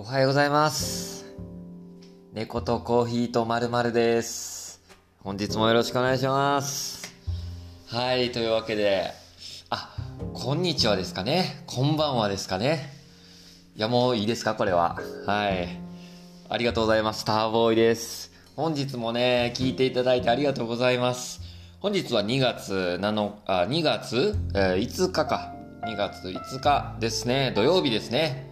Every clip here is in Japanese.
おはようございます。猫とコーヒーとまるまるです。本日もよろしくお願いします。はい、というわけで、あ、こんにちはですかね。こんばんはですかね。いや、もういいですか、これは。はい。ありがとうございます。ターボーイです。本日もね、聞いていただいてありがとうございます。本日は2月7あ、2月、えー5日か。2月5日ですね。土曜日ですね。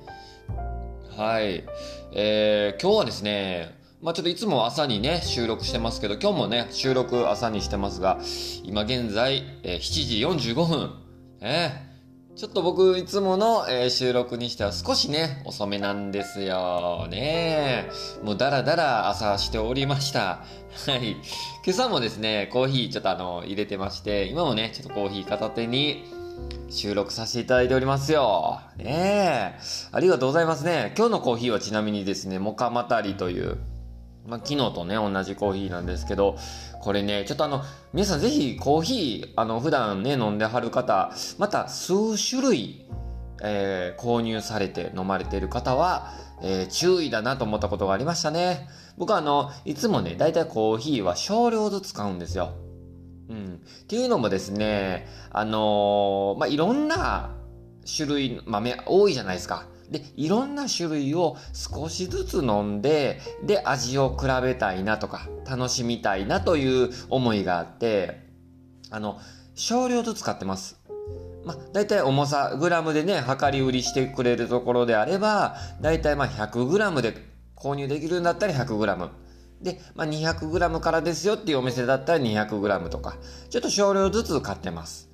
はい。えー今日はですね、まあちょっといつも朝にね、収録してますけど、今日もね、収録朝にしてますが、今現在、えー7時45分。えーちょっと僕、いつもの、えー収録にしては少しね、遅めなんですよ。ねもうダラダラ朝しておりました。はい。今朝もですね、コーヒーちょっとあの、入れてまして、今もね、ちょっとコーヒー片手に、収録させていただいておりますよ。ねえ。ありがとうございますね。今日のコーヒーはちなみにですね、モカマタリという、まあ、昨日とね、同じコーヒーなんですけど、これね、ちょっとあの、皆さんぜひコーヒー、あの、普段ね、飲んではる方、また数種類、えー購入されて飲まれている方は、えー注意だなと思ったことがありましたね。僕はあの、いつもね、だいたいコーヒーは少量ずつ買うんですよ。うん。っていうのもですね、あのーまあ、いろんな種類、豆多いじゃないですか。で、いろんな種類を少しずつ飲んで、で、味を比べたいなとか、楽しみたいなという思いがあって、あの、少量ずつ買ってます。まあ、大体重さ、グラムでね、量り売りしてくれるところであれば、大体まあ100グラムで購入できるんだったら100グラム。で、まあ、200グラムからですよっていうお店だったら200グラムとか、ちょっと少量ずつ買ってます。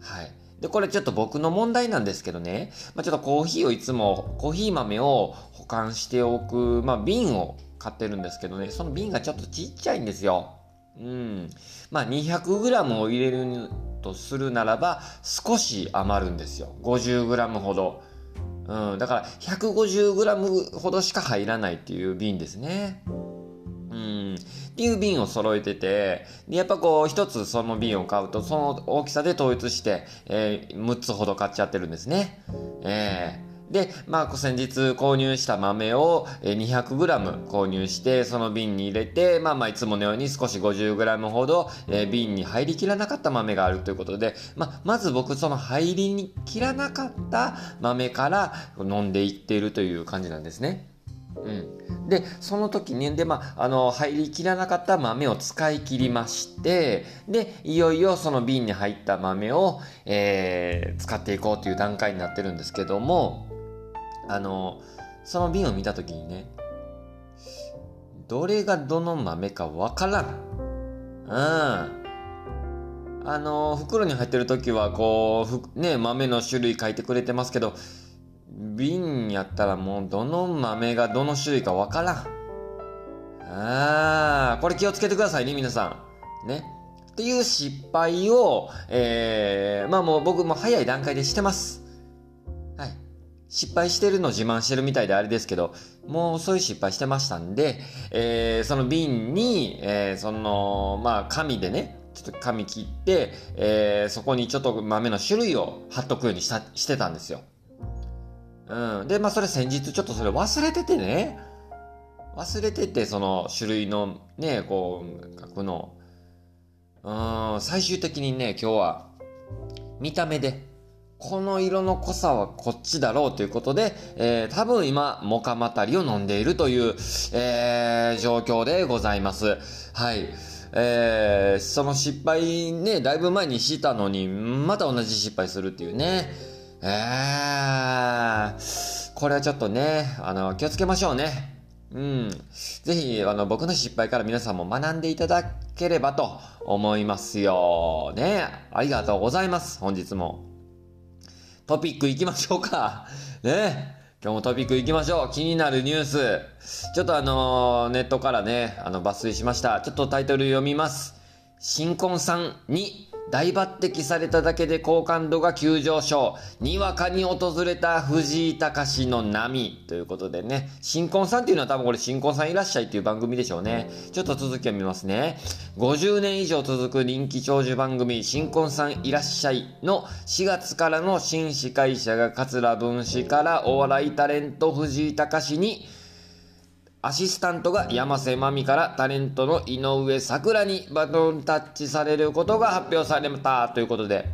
はい。で、これちょっと僕の問題なんですけどね、まあ、ちょっとコーヒーをいつも、コーヒー豆を保管しておく、まあ、瓶を買ってるんですけどね、その瓶がちょっとちっちゃいんですよ。うん。まあ、200グラムを入れるとするならば、少し余るんですよ。50グラムほど。うん。だから、150グラムほどしか入らないっていう瓶ですね。うん。っていう瓶を揃えてて、で、やっぱこう、一つその瓶を買うと、その大きさで統一して、えー6つほど買っちゃってるんですね。えーで、まあ、先日購入した豆を 200g 購入して、その瓶に入れて、まあまあ、いつものように少し 50g ほど、えー瓶に入りきらなかった豆があるということで、まあ、まず僕、その入りきらなかった豆から飲んでいっているという感じなんですね。うん、でその時にで、まあ、あの入りきらなかった豆を使い切りましてでいよいよその瓶に入った豆を、えー使っていこうという段階になってるんですけどもあのその瓶を見た時にねどれがどの豆かわからん。うん。あの袋に入ってる時はこうね豆の種類書いてくれてますけど瓶やったらもうどの豆がどの種類かわからん。ああ、これ気をつけてくださいね、皆さん。ね。っていう失敗を、えー、まあもう僕も早い段階でしてます。はい。失敗してるの自慢してるみたいであれですけど、もうそういう失敗してましたんで、えー、その瓶に、えー、その、まあ紙でね、ちょっと紙切って、えー、そこにちょっと豆の種類を貼っとくようにした、してたんですよ。うん。で、まあそれ先日ちょっとそれ忘れててね。忘れてて、その種類のね、こう、書くの。うん、最終的にね、今日は見た目で、この色の濃さはこっちだろうということで、えー多分今、モカマタリを飲んでいるという、えー状況でございます。はい。えーその失敗ね、だいぶ前にしたのに、また同じ失敗するっていうね。えー、これはちょっとね、あの、気をつけましょうね。うん。ぜひ、あの、僕の失敗から皆さんも学んでいただければと思いますよ。ね。ありがとうございます。本日も。トピック行きましょうか。ね。今日もトピック行きましょう。気になるニュース。ちょっとあのネットからね、あの、抜粋しました。ちょっとタイトル読みます。新婚さんに大抜擢されただけで好感度が急上昇。にわかに訪れた藤井隆の波。ということでね。新婚さんっていうのは多分これ新婚さんいらっしゃいっていう番組でしょうね。ちょっと続きを見ますね。50年以上続く人気長寿番組、新婚さんいらっしゃいの4月からの新司会者が桂文枝からお笑いタレント藤井隆にアシスタントが山瀬まみからタレントの井上咲楽にバトンタッチされることが発表されたということで、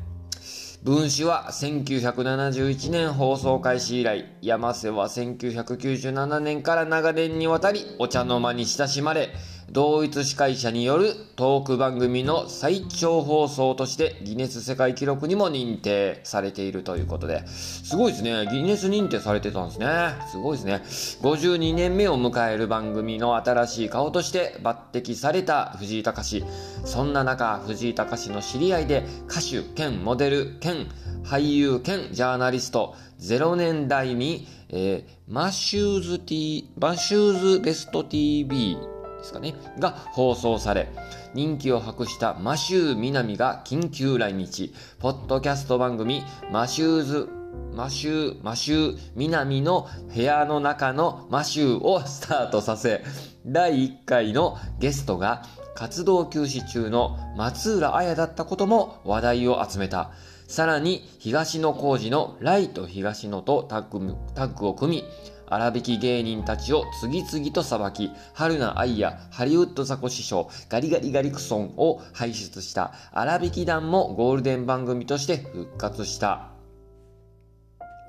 文子は1971年放送開始以来、山瀬は1997年から長年にわたりお茶の間に親しまれ、同一司会者によるトーク番組の最長放送としてギネス世界記録にも認定されているということで、すごいですね。ギネス認定されてたんですね。すごいですね。52年目を迎える番組の新しい顔として抜擢された藤井隆。そんな中、藤井隆の知り合いで歌手兼モデル兼俳優兼ジャーナリスト、0年代に、えー、マシューズ T、マシューズベスト TV ですかね、が放送され、人気を博したマシュー南が緊急来日、ポッドキャスト番組マシューズマシュー、マシュー、南の部屋の中のマシューをスタートさせ、第1回のゲストが活動休止中の松浦綾だったことも話題を集めた。さらに、東野幸治のライト東野とタッグを組み、荒引き芸人たちを次々と裁き、春菜愛やハリウッドザコ師匠、ガリガリガリクソンを輩出した荒引き団もゴールデン番組として復活した。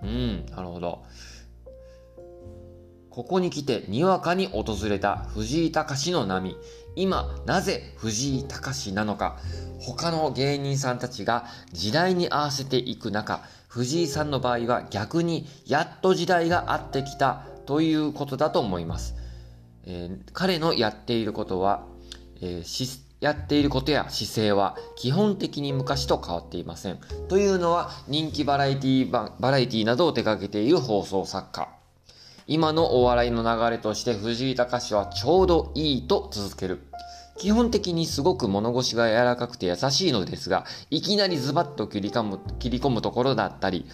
うん、なるほど。ここに来てにわかに訪れた藤井隆の波。今、なぜ藤井隆なのか。他の芸人さんたちが時代に合わせていく中、藤井さんの場合は逆にやっと時代が合ってきたということだと思います。えー、彼のやっていることは、えー、やっていることや姿勢は基本的に昔と変わっていません。というのは人気バラエティバラエティなどを手掛けている放送作家。今のお笑いの流れとして藤井隆はちょうどいいと続ける。基本的にすごく物腰が柔らかくて優しいのですが、いきなりズバッと切り込む切り込むところだったり、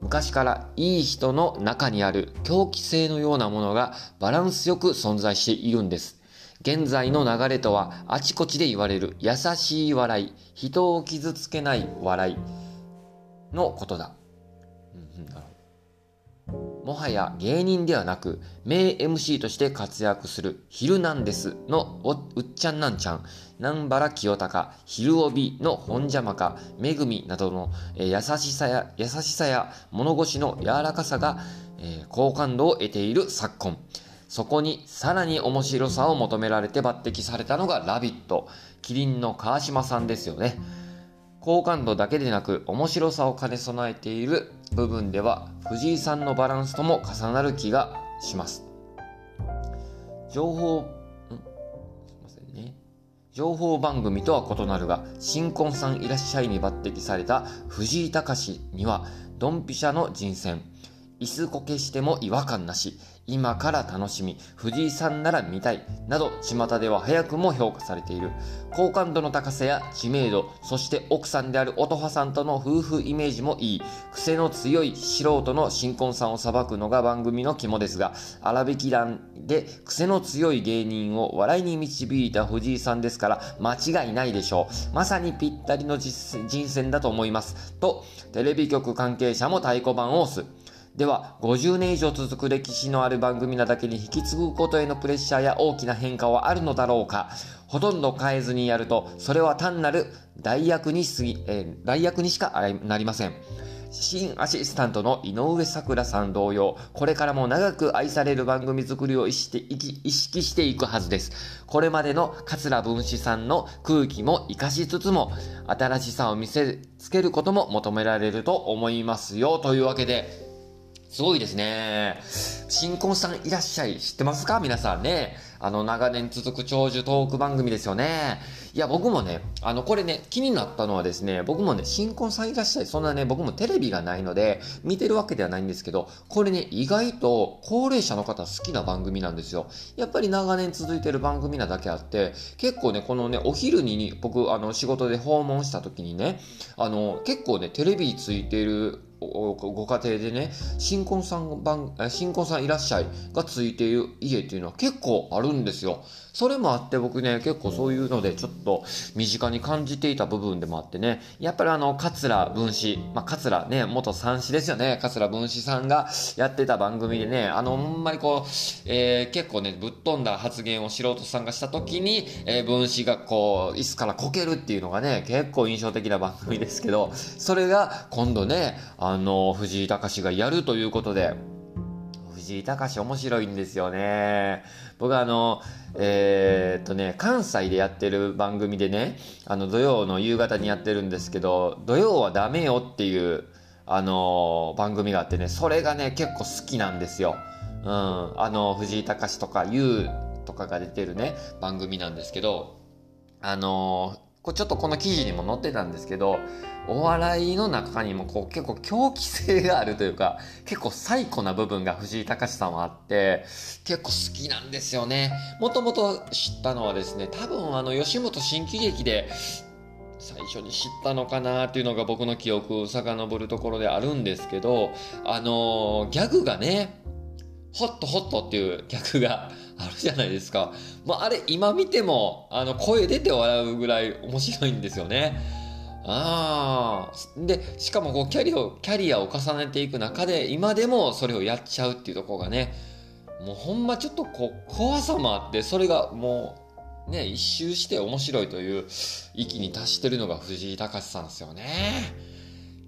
昔からいい人の中にある狂気性のようなものがバランスよく存在しているんです。現在の流れとはあちこちで言われる優しい笑い、人を傷つけない笑いのことだ。もはや芸人ではなく、名 MC として活躍するヒルナンデスのうっちゃんなんちゃん、南原清隆、ヒルオビの本邪魔か、めぐみなどの、え優しさや、優しさや物腰の柔らかさが、えー、好感度を得ている昨今。そこにさらに面白さを求められて抜擢されたのがラビット。キリンの川島さんですよね。好感度だけでなく面白さを兼ね備えている部分では藤井さんのバランスとも重なる気がします。情報、ん？すいませんね。情報番組とは異なるが、新婚さんいらっしゃいに抜擢された藤井隆には、ドンピシャの人選、椅子こけしても違和感なし、今から楽しみ、藤井さんなら見たい、など巷では早くも評価されている。好感度の高さや知名度、そして奥さんである音羽さんとの夫婦イメージもいい。癖の強い素人の新婚さんを裁くのが番組の肝ですが、荒引き団で癖の強い芸人を笑いに導いた藤井さんですから間違いないでしょう。まさにぴったりの人選だと思います。と、テレビ局関係者も太鼓判を押す。では、50年以上続く歴史のある番組なだけに引き継ぐことへのプレッシャーや大きな変化はあるのだろうかほとんど変えずにやると、それは単なる代役にすぎ、えー、代役にしかなりません。新アシスタントの井上咲楽さん同様、これからも長く愛される番組作りを意識していくはずです。これまでの桂文枝さんの空気も活かしつつも、新しさを見せつけることも求められると思いますよ。というわけで、すごいですね。新婚さんいらっしゃい。知ってますか？皆さんね。あの、長年続く長寿トーク番組ですよね。いや、僕もね、あの、これね、気になったのはですね、僕もね、新婚さんいらっしゃい。そんなね、僕もテレビがないので、見てるわけではないんですけど、これね、意外と高齢者の方好きな番組なんですよ。やっぱり長年続いてる番組なだけあって、結構ね、このね、お昼に僕、あの、仕事で訪問した時にね、あの、結構ね、テレビついてるご家庭でね、新婚さん番、新婚さんいらっしゃいがついている家っていうのは結構あるんですよ。それもあって僕ね、結構そういうのでちょっと身近に感じていた部分でもあってね、やっぱりあの、桂文枝、まあ、桂ね、元三子ですよね、桂文枝さんがやってた番組でね、あの、ほんまにこう、えー、結構ね、ぶっ飛んだ発言を素人さんがした時に、えー、文枝がこう、椅子からこけるっていうのがね、結構印象的な番組ですけど、それが今度ね、あの、藤井隆がやるということで、井隆面白いんですよね。僕はあの、えー、っとね、関西でやってる番組でね、あの土曜の夕方にやってるんですけど、土曜はダメよっていう、あの番組があってね、それがね、結構好きなんですよ。うん、あの、藤井隆とか、優とかが出てるね、番組なんですけど、あのこちょっとこの記事にも載ってたんですけど、お笑いの中にもこう結構狂気性があるというか、結構最古な部分が藤井隆さんはあって、結構好きなんですよね。もともと知ったのはですね、多分あの吉本新喜劇で最初に知ったのかなっていうのが僕の記憶を遡るところであるんですけど、あのー、ギャグがね、ホットホットっていうギャグがあるじゃないですか。まあ、あれ今見ても、あの、声出て笑うぐらい面白いんですよね。ああ。で、しかもこう、キャリアを、キャリアを重ねていく中で、今でもそれをやっちゃうっていうとこがね、もうほんまちょっとこう、怖さもあって、それがもう、ね、一周して面白いという域に達してるのが藤井隆さんですよね。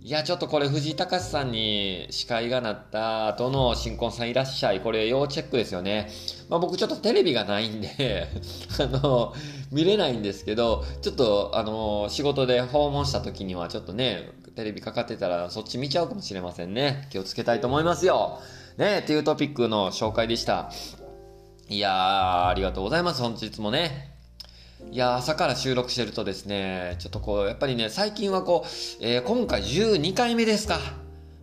いや、ちょっとこれ藤井隆さんに司会がなった後の新婚さんいらっしゃい。これ要チェックですよね。まあ僕ちょっとテレビがないんで あの、見れないんですけど、ちょっとあの、仕事で訪問した時にはちょっとね、テレビかかってたらそっち見ちゃうかもしれませんね。気をつけたいと思いますよ。ね、っていうトピックの紹介でした。いやー、ありがとうございます。本日もね。いや、朝から収録してるとですね、ちょっとこう、やっぱりね、最近はこう、えー、今回12回目ですか。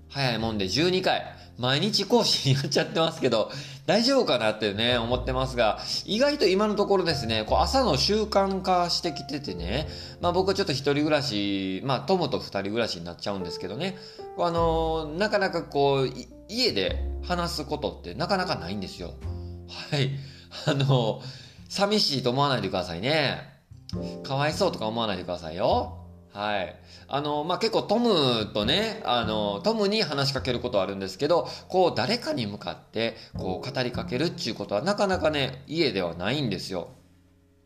早いもんで12回。毎日更新やっちゃってますけど、大丈夫かなってね、思ってますが、意外と今のところですね、こう朝の習慣化してきててね、まあ僕はちょっと一人暮らし、まあ友と二人暮らしになっちゃうんですけどね、あのー、なかなかこう、家で話すことってなかなかないんですよ。はい。あのー寂しいと思わないでくださいね。かわいそうとか思わないでくださいよ。はい。あの、まあ、結構トムとね、あの、トムに話しかけることはあるんですけど、こう誰かに向かって、こう語りかけるっていうことはなかなかね、家ではないんですよ。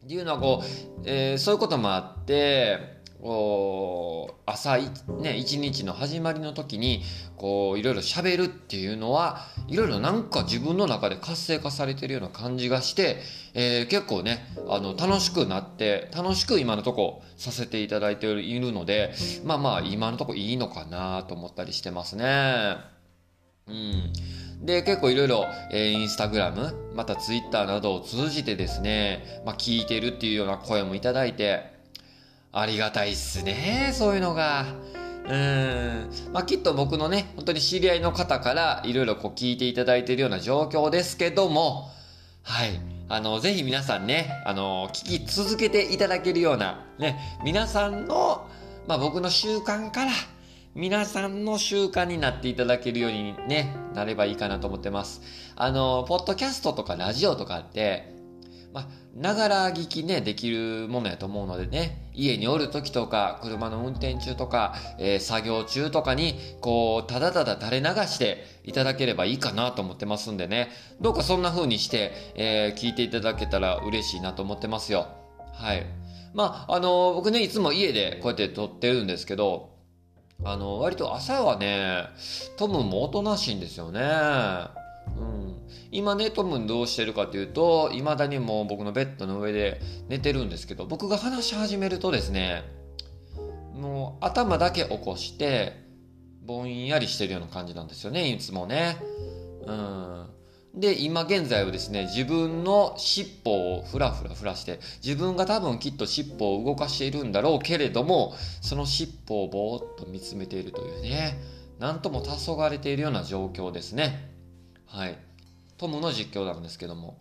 っていうのはこう、えー、そういうこともあって、朝ね一日の始まりの時にこういろいろ喋るっていうのはいろいろなんか自分の中で活性化されてるような感じがして、えー、結構ねあの楽しくなって楽しく今のとこさせていただいているのでまあまあ今のとこいいのかなと思ったりしてますね。うんで、結構いろいろ、えー、インスタグラム、またツイッターなどを通じてですね、まあ、聞いてるっていうような声もいただいて、ありがたいっすね、そういうのが。うーん。まあ、きっと僕のね、本当に知り合いの方からいろいろこう聞いていただいているような状況ですけども、はい。あの、ぜひ皆さんね、あの、聞き続けていただけるような、ね、皆さんの、まあ、僕の習慣から、皆さんの習慣になっていただけるようにね、なればいいかなと思ってます。あの、ポッドキャストとかラジオとかって、ながら聞きね、できるものやと思うのでね、家におる時とか、車の運転中とか、えー、作業中とかに、こう、ただただ垂れ流していただければいいかなと思ってますんでね、どうかそんな風にして、えー、聞いていただけたら嬉しいなと思ってますよ。はい。まあ、あのー、僕ね、いつも家でこうやって撮ってるんですけど、あの割と朝はね、トムもおとなしいんですよね。うん。今ね、トムどうしてるかというと、未だにもう僕のベッドの上で寝てるんですけど、僕が話し始めるとですね、もう頭だけ起こして、ぼんやりしてるような感じなんですよね、いつもね。うん。で、今現在はですね、自分の尻尾をふらふらふらして、自分が多分きっと尻尾を動かしているんだろうけれども、その尻尾をぼーっと見つめているというね、なんとも黄昏れているような状況ですね。はい。トムの実況なんですけども。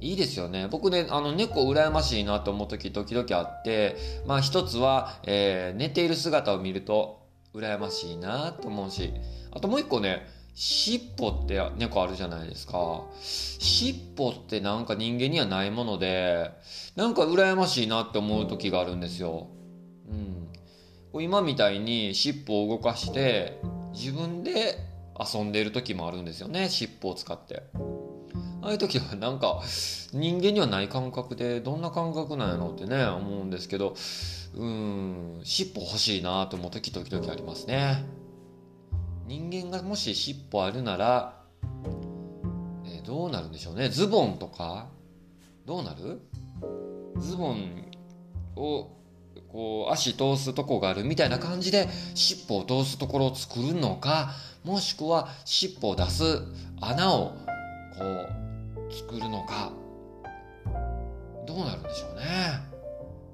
いいですよね。僕ね、あの、猫羨ましいなと思う時時々あって、まあ一つは、えー、寝ている姿を見ると羨ましいなと思うし、あともう一個ね、尻尾って猫あるじゃないですか。尻尾ってなんか人間にはないもので、なんか羨ましいなって思う時があるんですよ。うん。今みたいに尻尾を動かして、自分で遊んでいる時もあるんですよね、尻尾を使って。ああいう時はなんか人間にはない感覚でどんな感覚なんやろうってね思うんですけどうん尻尾欲しいなと思う時時々ありますね。人間がもし尻尾あるなら、えー、どうなるんでしょうね。ズボンとかどうなる？ズボンをこう足通すとこがあるみたいな感じで尻尾を通すところを作るのかもしくは尻尾を出す穴をこう作るのかどうなるんでしょうね。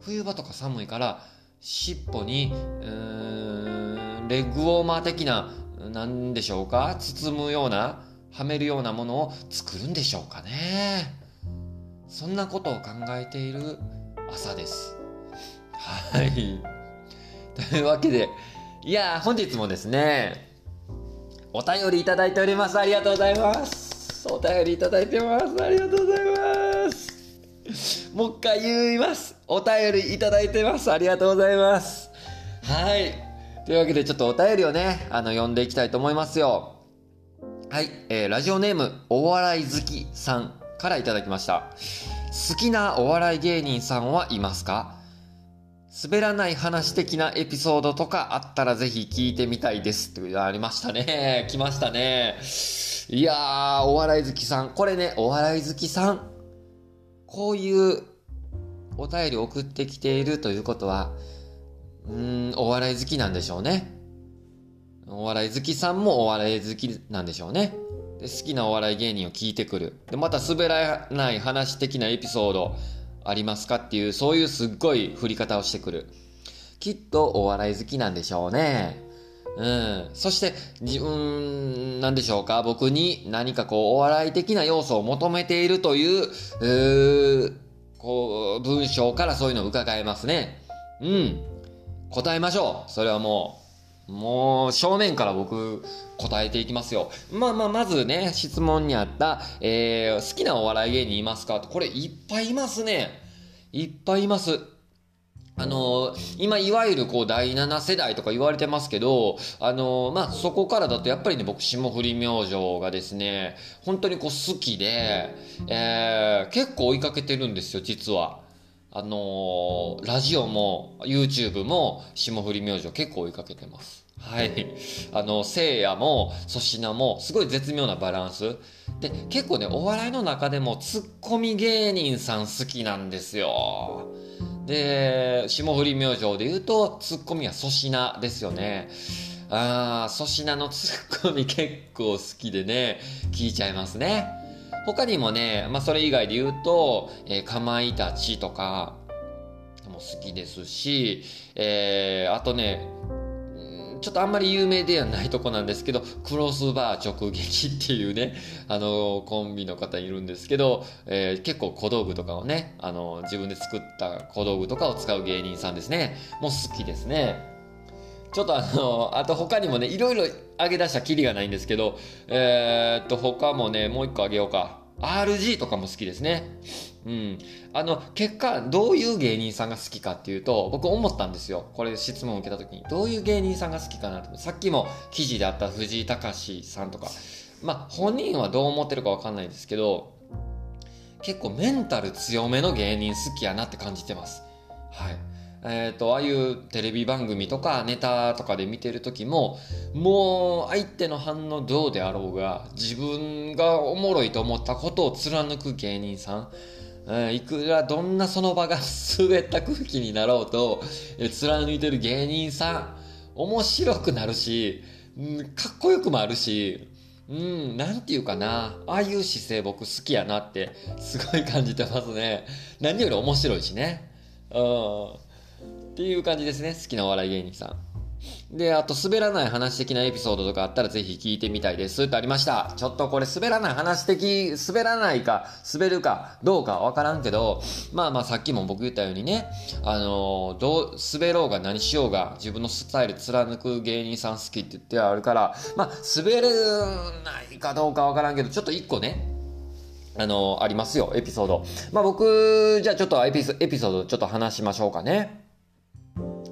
冬場とか寒いから尻尾にうんレッグウォーマー的な何でしょうか包むようなはめるようなものを作るんでしょうかね。そんなことを考えている朝です。はい。というわけでいや本日もですねお便りいただいておりますありがとうございますお便りいただいてます。ありがとうございます。もう一回言います。お便りいただいてます。ありがとうございます。はい。というわけでちょっとお便りをね、あの、読んでいきたいと思いますよ。はい。えー、ラジオネーム、お笑い好きさんからいただきました。好きなお笑い芸人さんはいますか？滑らない話的なエピソードとかあったらぜひ聞いてみたいです。ってありましたね。来ましたね。いやー、お笑い好きさん。これね、お笑い好きさん。こういうお便り送ってきているということは、うーん、お笑い好きなんでしょうね。お笑い好きさんもお笑い好きなんでしょうね。で好きなお笑い芸人を聞いてくる。で、また滑らない話的なエピソードありますかっていう、そういうすっごい振り方をしてくる。きっとお笑い好きなんでしょうね。うん。そして、自分、なんでしょうか？僕に何かこう、お笑い的な要素を求めているという、うこう、文章からそういうのを伺えますね。うん。答えましょう。それはもう、もう、正面から僕、答えていきますよ。まあまあ、まずね、質問にあった、えー、好きなお笑い芸人いますか？これいっぱいいますね。いっぱいいます。あのー、今、いわゆるこう、第7世代とか言われてますけど、あのー、まあ、そこからだとやっぱりね、僕、霜降り明星がですね、本当にこう、好きで、えー、結構追いかけてるんですよ、実は。あのー、ラジオも、YouTube も、霜降り明星結構追いかけてます。はい。あの、聖夜も、粗品も、すごい絶妙なバランス。で、結構ね、お笑いの中でも、ツッコミ芸人さん好きなんですよ。で、霜降り明星で言うと、ツッコミは粗品ですよね。ああ、粗品のツッコミ結構好きでね、聞いちゃいますね。他にもね、まあそれ以外で言うと、えー、かまいたちとかも好きですし、えー、あとね、ちょっとあんまり有名ではないとこなんですけど、クロスバー直撃っていうね、あの、コンビの方いるんですけど、えー、結構小道具とかをね、あの、自分で作った小道具とかを使う芸人さんですね。もう好きですね。ちょっとあの、あと他にもね、いろいろ上げ出したきりがないんですけど、えー、っと、他もね、もう一個あげようか。RG とかも好きですね。うん。あの、結果、どういう芸人さんが好きかっていうと、僕思ったんですよ。これ質問を受けた時に。どういう芸人さんが好きかなって。さっきも記事であった藤井隆さんとか。まあ、本人はどう思ってるかわかんないですけど、結構メンタル強めの芸人好きやなって感じてます。はい。えっ、ー、と、ああいうテレビ番組とかネタとかで見てる時も、もう相手の反応どうであろうが、自分がおもろいと思ったことを貫く芸人さん、えいくらどんなその場が滑った空気になろうと、え貫いてる芸人さん、面白くなるし、うん、かっこよくもあるし、うん、なんていうかな。ああいう姿勢僕好きやなって、すごい感じてますね。何より面白いしね。うん。っていう感じですね。好きなお笑い芸人さん。で、あと滑らない話的なエピソードとかあったらぜひ聞いてみたいですってありました。ちょっとこれ滑らない話的、滑らないか、滑るかどうかわからんけど、まあまあさっきも僕言ったようにね、あのー、どう、滑ろうが何しようが自分のスタイル貫く芸人さん好きって言ってあるから、まあ滑れないかどうかわからんけど、ちょっと一個ね、あのー、ありますよ、エピソード。まあ僕、じゃあちょっとエピソードちょっと話しましょうかね。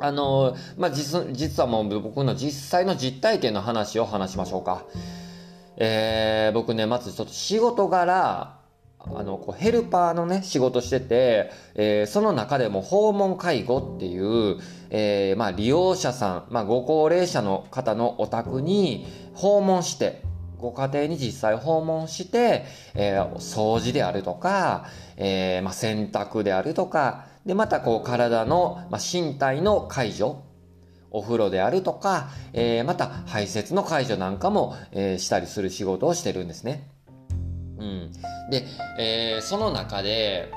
あの、まあ、実、実はもう僕の実際の実体験の話を話しましょうか。えー、僕ね、まずちょっと仕事柄、あの、こうヘルパーのね、仕事してて、えー、その中でも訪問介護っていう、えー、まあ、利用者さん、まあ、ご高齢者の方のお宅に訪問して、ご家庭に実際訪問して、えー、掃除であるとか、えー、まあ、洗濯であるとか、で、またこう体の、まあ、身体の介助、お風呂であるとか、えー、また排泄の介助なんかも、えー、したりする仕事をしてるんですね。うん。で、えー、その中で、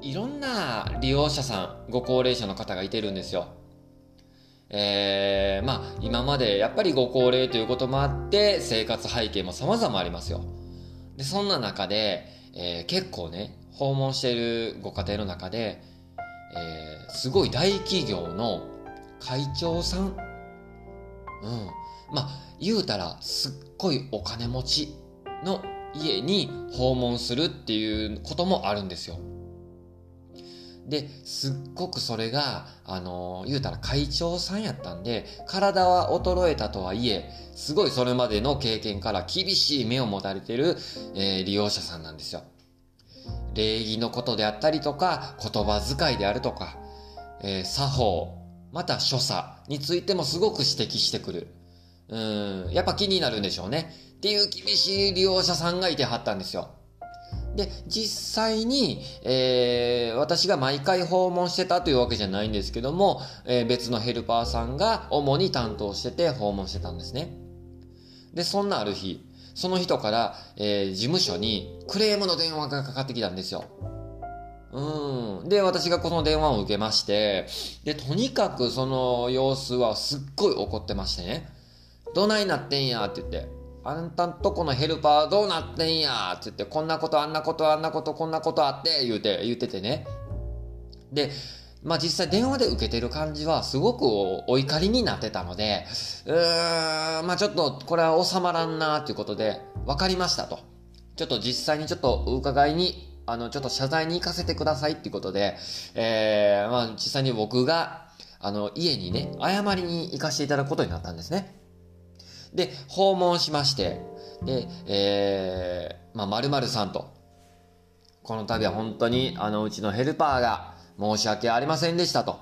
いろんな利用者さん、ご高齢者の方がいてるんですよ。えー、まあ、今までやっぱりご高齢ということもあって、生活背景も様々ありますよ。で、そんな中で、えー、結構ね、訪問しているご家庭の中で、えー、すごい大企業の会長さん、うん。まあ、言うたら、すっごいお金持ちの家に訪問するっていうこともあるんですよ。で、すっごくそれが、あのー、言うたら会長さんやったんで、体は衰えたとはいえ、すごいそれまでの経験から厳しい目を持たれてる、えー、利用者さんなんですよ。礼儀のことであったりとか、言葉遣いであるとか、えー、作法、また所作についてもすごく指摘してくる。うん、やっぱ気になるんでしょうね。っていう厳しい利用者さんがいてはったんですよ。で、実際に、えー、私が毎回訪問してたというわけじゃないんですけども、えー、別のヘルパーさんが主に担当してて訪問してたんですね。で、そんなある日、その人から、えー、事務所にクレームの電話がかかってきたんですよ。うん。で、私がこの電話を受けまして、で、とにかくその様子はすっごい怒ってましてね。どないなってんやって言って。あんたんとこのヘルパーどうなってんやって言って、こんなことあんなことあんなことこんなことあって言うて、言っててね。で、まあ実際電話で受けてる感じはすごくお怒りになってたので、うーん、まあちょっとこれは収まらんなということで、分かりましたと。ちょっと実際にちょっとお伺いに、あの、ちょっと謝罪に行かせてくださいっていうことで、えー、まあ実際に僕が、あの、家にね、謝りに行かせていただくことになったんですね。で、訪問しまして、で、えー、まあ、〇〇さんと、この度は本当に、あの、うちのヘルパーが、申し訳ありませんでしたと。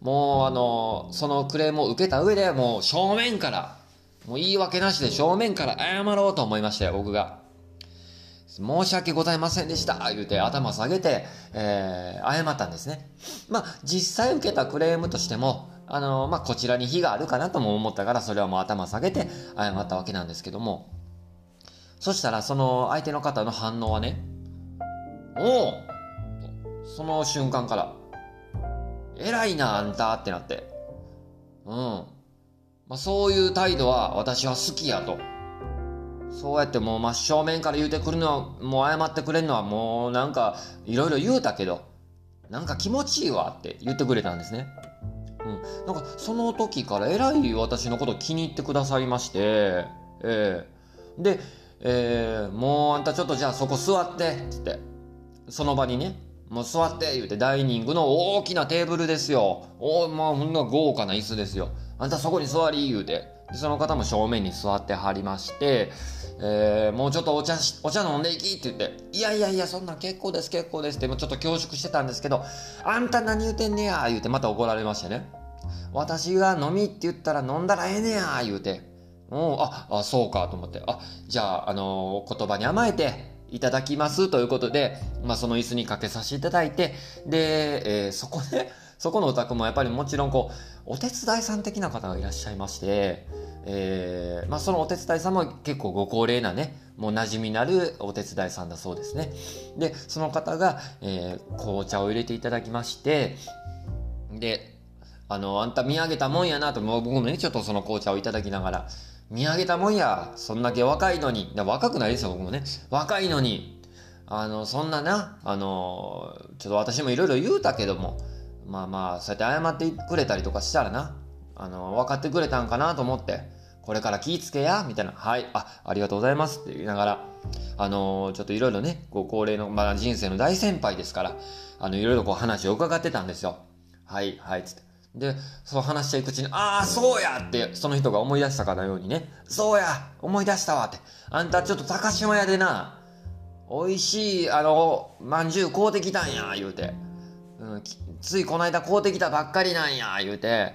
もうあの、そのクレームを受けた上でもう正面から、もう言い訳なしで正面から謝ろうと思いましたよ、僕が。申し訳ございませんでした言うて頭下げて、えー、謝ったんですね。まあ、実際受けたクレームとしても、あのまあ、こちらに非があるかなとも思ったから、それはもう頭下げて謝ったわけなんですけども、そしたらその相手の方の反応はね、おおその瞬間から、偉いな、あんたってなって。うん。まあ、そういう態度は私は好きやと。そうやってもう真正面から言うてくるのは、もう謝ってくれるのはもうなんか、いろいろ言うたけど、なんか気持ちいいわって言ってくれたんですね。うん。なんかその時からえらい私のこと気に入ってくださいまして、ええー、で、えー、もうあんたちょっとじゃあそこ座って、つって、その場にね、もう座って言うてダイニングの大きなテーブルですよ。おおまあほんな豪華な椅子ですよ。あんたそこに座り言うて。でその方も正面に座ってはりまして、えー、もうちょっとお茶お茶飲んでいきって言って、いやいやいや、そんなん結構です結構ですって、もうちょっと恐縮してたんですけど、あんた何言うてんねや言うてまた怒られましてね。私が飲みって言ったら飲んだらええねや言うて。うん、あ、あ、そうかと思って。あ、じゃあ、あのー、言葉に甘えて、いただきますということで、まあ、その椅子にかけさせていただいて、で、えー、そこで、そこのお宅もやっぱりもちろんこう、お手伝いさん的な方がいらっしゃいまして、えー、まあそのお手伝いさんも結構ご高齢なね、もう馴染みのあるお手伝いさんだそうですね。で、その方が、えー、紅茶を入れていただきまして、で、あの、あんた見上げたもんやなと、もう僕もね、ちょっとその紅茶をいただきながら、見上げたもんや、そんだけ若いのに、若くないですよ、僕もね。若いのに、あの、そんなな、あの、ちょっと私もいろいろ言うたけども、まあまあ、そうやって謝ってくれたりとかしたらな、あの、分かってくれたんかなと思って、これから気ぃつけや、みたいな、はい、あ、ありがとうございますって言いながら、あの、ちょっといろいろね、ご高齢の、まあ人生の大先輩ですから、あの、いろいろこう話を伺ってたんですよ。はい、はい、つって。で、そう話していくうちに、ああ、そうやって、その人が思い出したかのようにね、そうや思い出したわって。あんたちょっと高島屋でな、美味しい、あの、まんじゅう買うてきたんや、言うて。うん、ついこの間買うてきたばっかりなんや、言うて。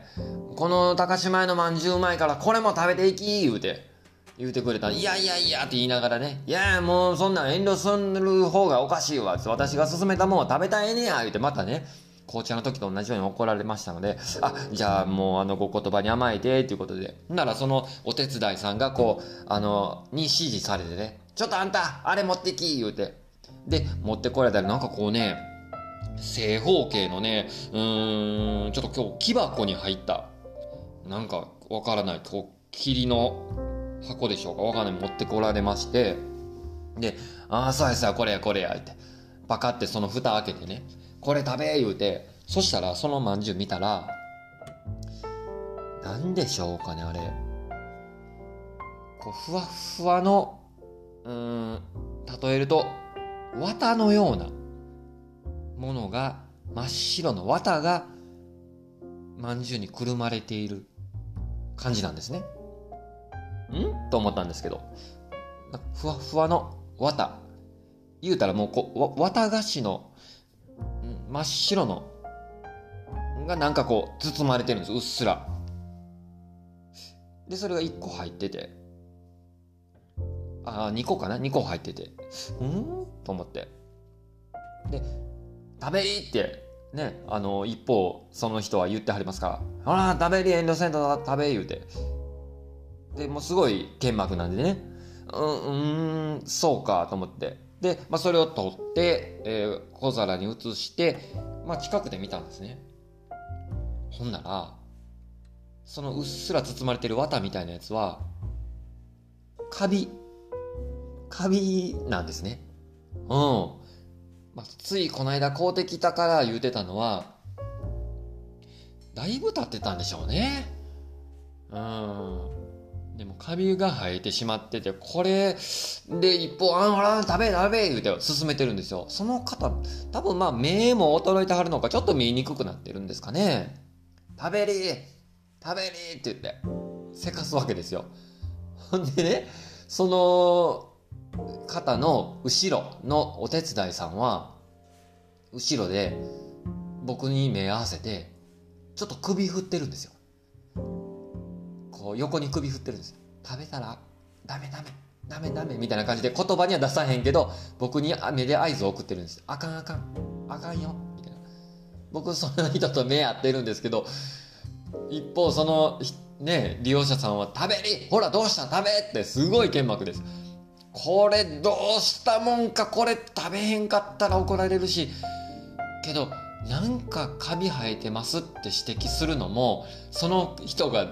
この高島屋のまんじゅううまいからこれも食べていき、言うて。言うてくれた。いやいやいやって言いながらね。いやもうそんな遠慮する方がおかしいわ。私が勧めたもんは食べたいねや、言うてまたね。紅茶の時と同じように怒られましたので、あ、じゃあもうあのご言葉に甘えて、ということで。ならそのお手伝いさんがこう、あの、に指示されてね、ちょっとあんた、あれ持ってき、言うて。で、持ってこられたらなんかこうね、正方形のね、うーん、ちょっと今日木箱に入った、なんかわからない、こう、霧の箱でしょうかわかんない、持ってこられまして、で、ああ、そうやそうや、これや、これや、って。パカってその蓋開けてね、これ食べ言うて、そしたらそのまんじゅう見たら、なんでしょうかね、あれ。こう、ふわふわの、うん、例えると、綿のようなものが、真っ白の綿が、まんじゅうにくるまれている感じなんですね。ん？と思ったんですけど、ふわふわの綿。言うたらもうこう、綿菓子の真っ白のがなんかこう包まれてるんですうっすら。でそれが1個入ってて。ああ2個かな？2個入ってて。うん？と思って。で食べいってねあの一方その人は言ってはりますから「ほら食べり遠慮せんと食べ」言うて。でもうすごい剣幕なんでね。うんうんそうかと思って。で、まあ、それを取って、えー、小皿に移して、まあ、近くで見たんですね。ほんなら、そのうっすら包まれてる綿みたいなやつは、カビ。カビなんですね。うん。まあ、ついこの間買うてきたから言うてたのは、だいぶ経ってたんでしょうね。うん。でもカビが生えてしまってて、これで一方、あんほら、食べ食べ言うて進めてるんですよ。その方、多分まあ目も衰えてはるのか、ちょっと見えにくくなってるんですかね。食べり食べりって言って、せかすわけですよ。ほんでね、その方の後ろのお手伝いさんは、後ろで僕に目合わせて、ちょっと首振ってるんですよ。う横に首振ってるんです。食べたらダメダメダメダメみたいな感じで言葉には出さへんけど僕に目で合図を送ってるんです。あかんあかん。あかんよ。みたいな。僕その人と目合ってるんですけど一方そのね利用者さんは食べりほらどうした食べってすごい剣幕です。これどうしたもんか？これ食べへんかったら怒られるし。けどなんかカビ生えてますって指摘するのもその人が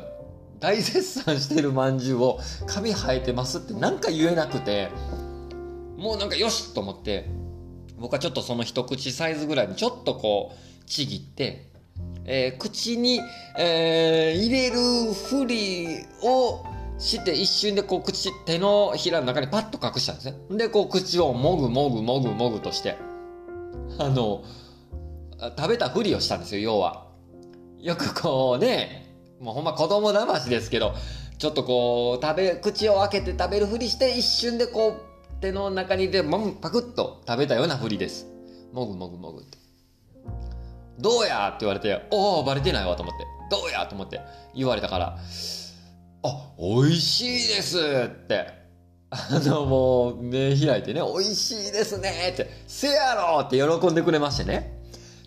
大絶賛してるまんじゅうをカビ生えてますってなんか言えなくてもうなんかよしと思って僕はちょっとその一口サイズぐらいにちょっとこうちぎって、えー、口に、えー、入れるふりをして一瞬でこう口手のひらの中にパッと隠したんですね。でこう口をもぐもぐもぐもぐとしてあの食べたふりをしたんですよ要は。よくこうねもうほんま子供騙しですけど、ちょっとこう、食べ、口を開けて食べるふりして、一瞬でこう、手の中に入れて、もん、パクッと食べたようなふりです。もぐもぐもぐって。どうやって言われて、おお、バレてないわと思って。どうやと思って言われたから、あ、美味しいですって。あの、もう、目開いてね、美味しいですねって、せやろって喜んでくれましてね。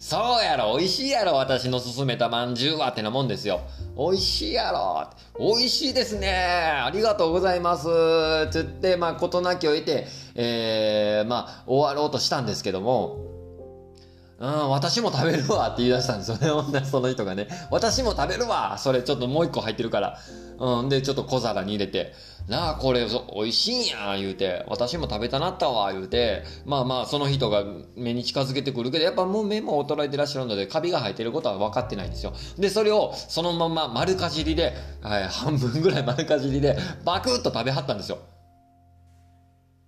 そうやろ、美味しいやろ、私の勧めたまんじゅうはってなもんですよ。美味しいやろ、美味しいですね、ありがとうございます、つって、まあ、事なきを得て、えー、まあ、終わろうとしたんですけども、うん、私も食べるわって言い出したんですよね、その人がね。私も食べるわ。それちょっともう一個入ってるから。うん、で、ちょっと小皿に入れて、なあ、これ、美味しいんや言うて、私も食べたなったわ言うて、まあまあ、その人が目に近づけてくるけど、やっぱもう目も衰えてらっしゃるので、カビが生えてることは分かってないんですよ。で、それをそのまま丸かじりで、はい、半分ぐらい丸かじりで、バクッと食べはったんですよ。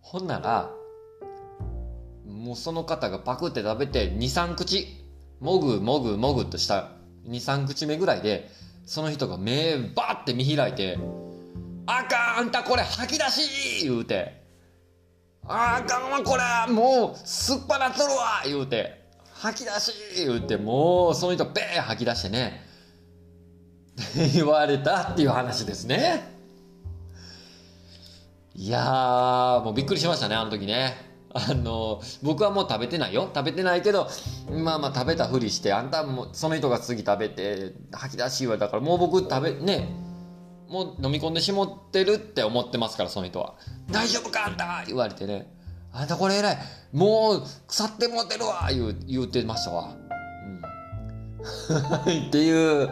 ほんなら、もうその方がパクって食べて23口もぐもぐもぐっとした23口目ぐらいでその人が目バッて見開いて「あかんあんたこれ吐き出し!」言うて「あかんわこれもうすっぱなっとるわ!」言うて「吐き出し!」言うてもうその人ベー吐き出してね 言われたっていう話ですねいやもうびっくりしましたねあの時ねあの僕はもう食べてないよ食べてないけどまあまあ食べたふりしてあんたもその人が次食べて吐き出し言われたからもう僕食べねもう飲み込んでしもってるって思ってますからその人は「大丈夫かあんた!」言われてね「あんたこれ偉いもう腐ってもてるわ!」言う言うてましたわ。うん、っていう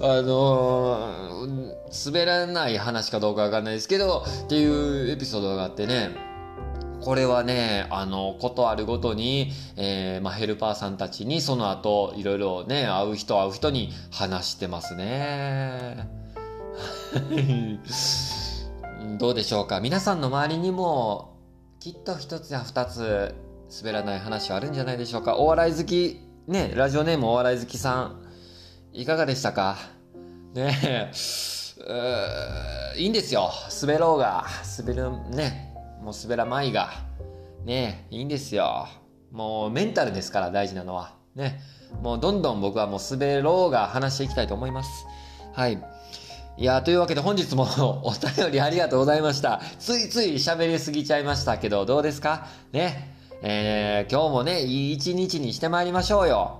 あのー、滑らない話かどうかわかんないですけどっていうエピソードがあってねこれはね、あの、ことあるごとに、えー、まあ、ヘルパーさんたちにその後、いろいろね、会う人会う人に話してますね。どうでしょうか？皆さんの周りにも、きっと一つや二つ、滑らない話はあるんじゃないでしょうか？お笑い好き、ね、ラジオネームお笑い好きさん、いかがでしたか？ねえ、いいんですよ。滑ろうが、滑る、ね、もう滑らないが、ね、いいんですよ。もうメンタルですから大事なのは。ね。もうどんどん僕はもう滑ろうが話していきたいと思います。はい。いやというわけで本日も お便りありがとうございました。ついつい喋りすぎちゃいましたけど、どうですか？ね。えー、今日もね、いい一日にしてまいりましょうよ。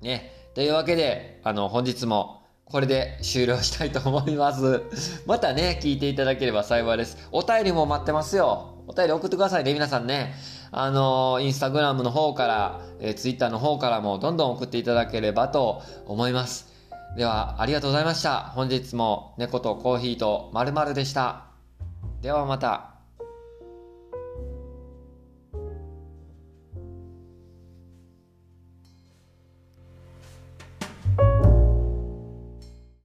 ね。というわけで、あの、本日もこれで終了したいと思います。またね、聞いていただければ幸いです。お便りも待ってますよ。お便り送ってくださいね、皆さんね。あのー、インスタグラムの方から、えー、ツイッターの方からもどんどん送っていただければと思います。では、ありがとうございました。本日も猫とコーヒーとまるでした。ではまた。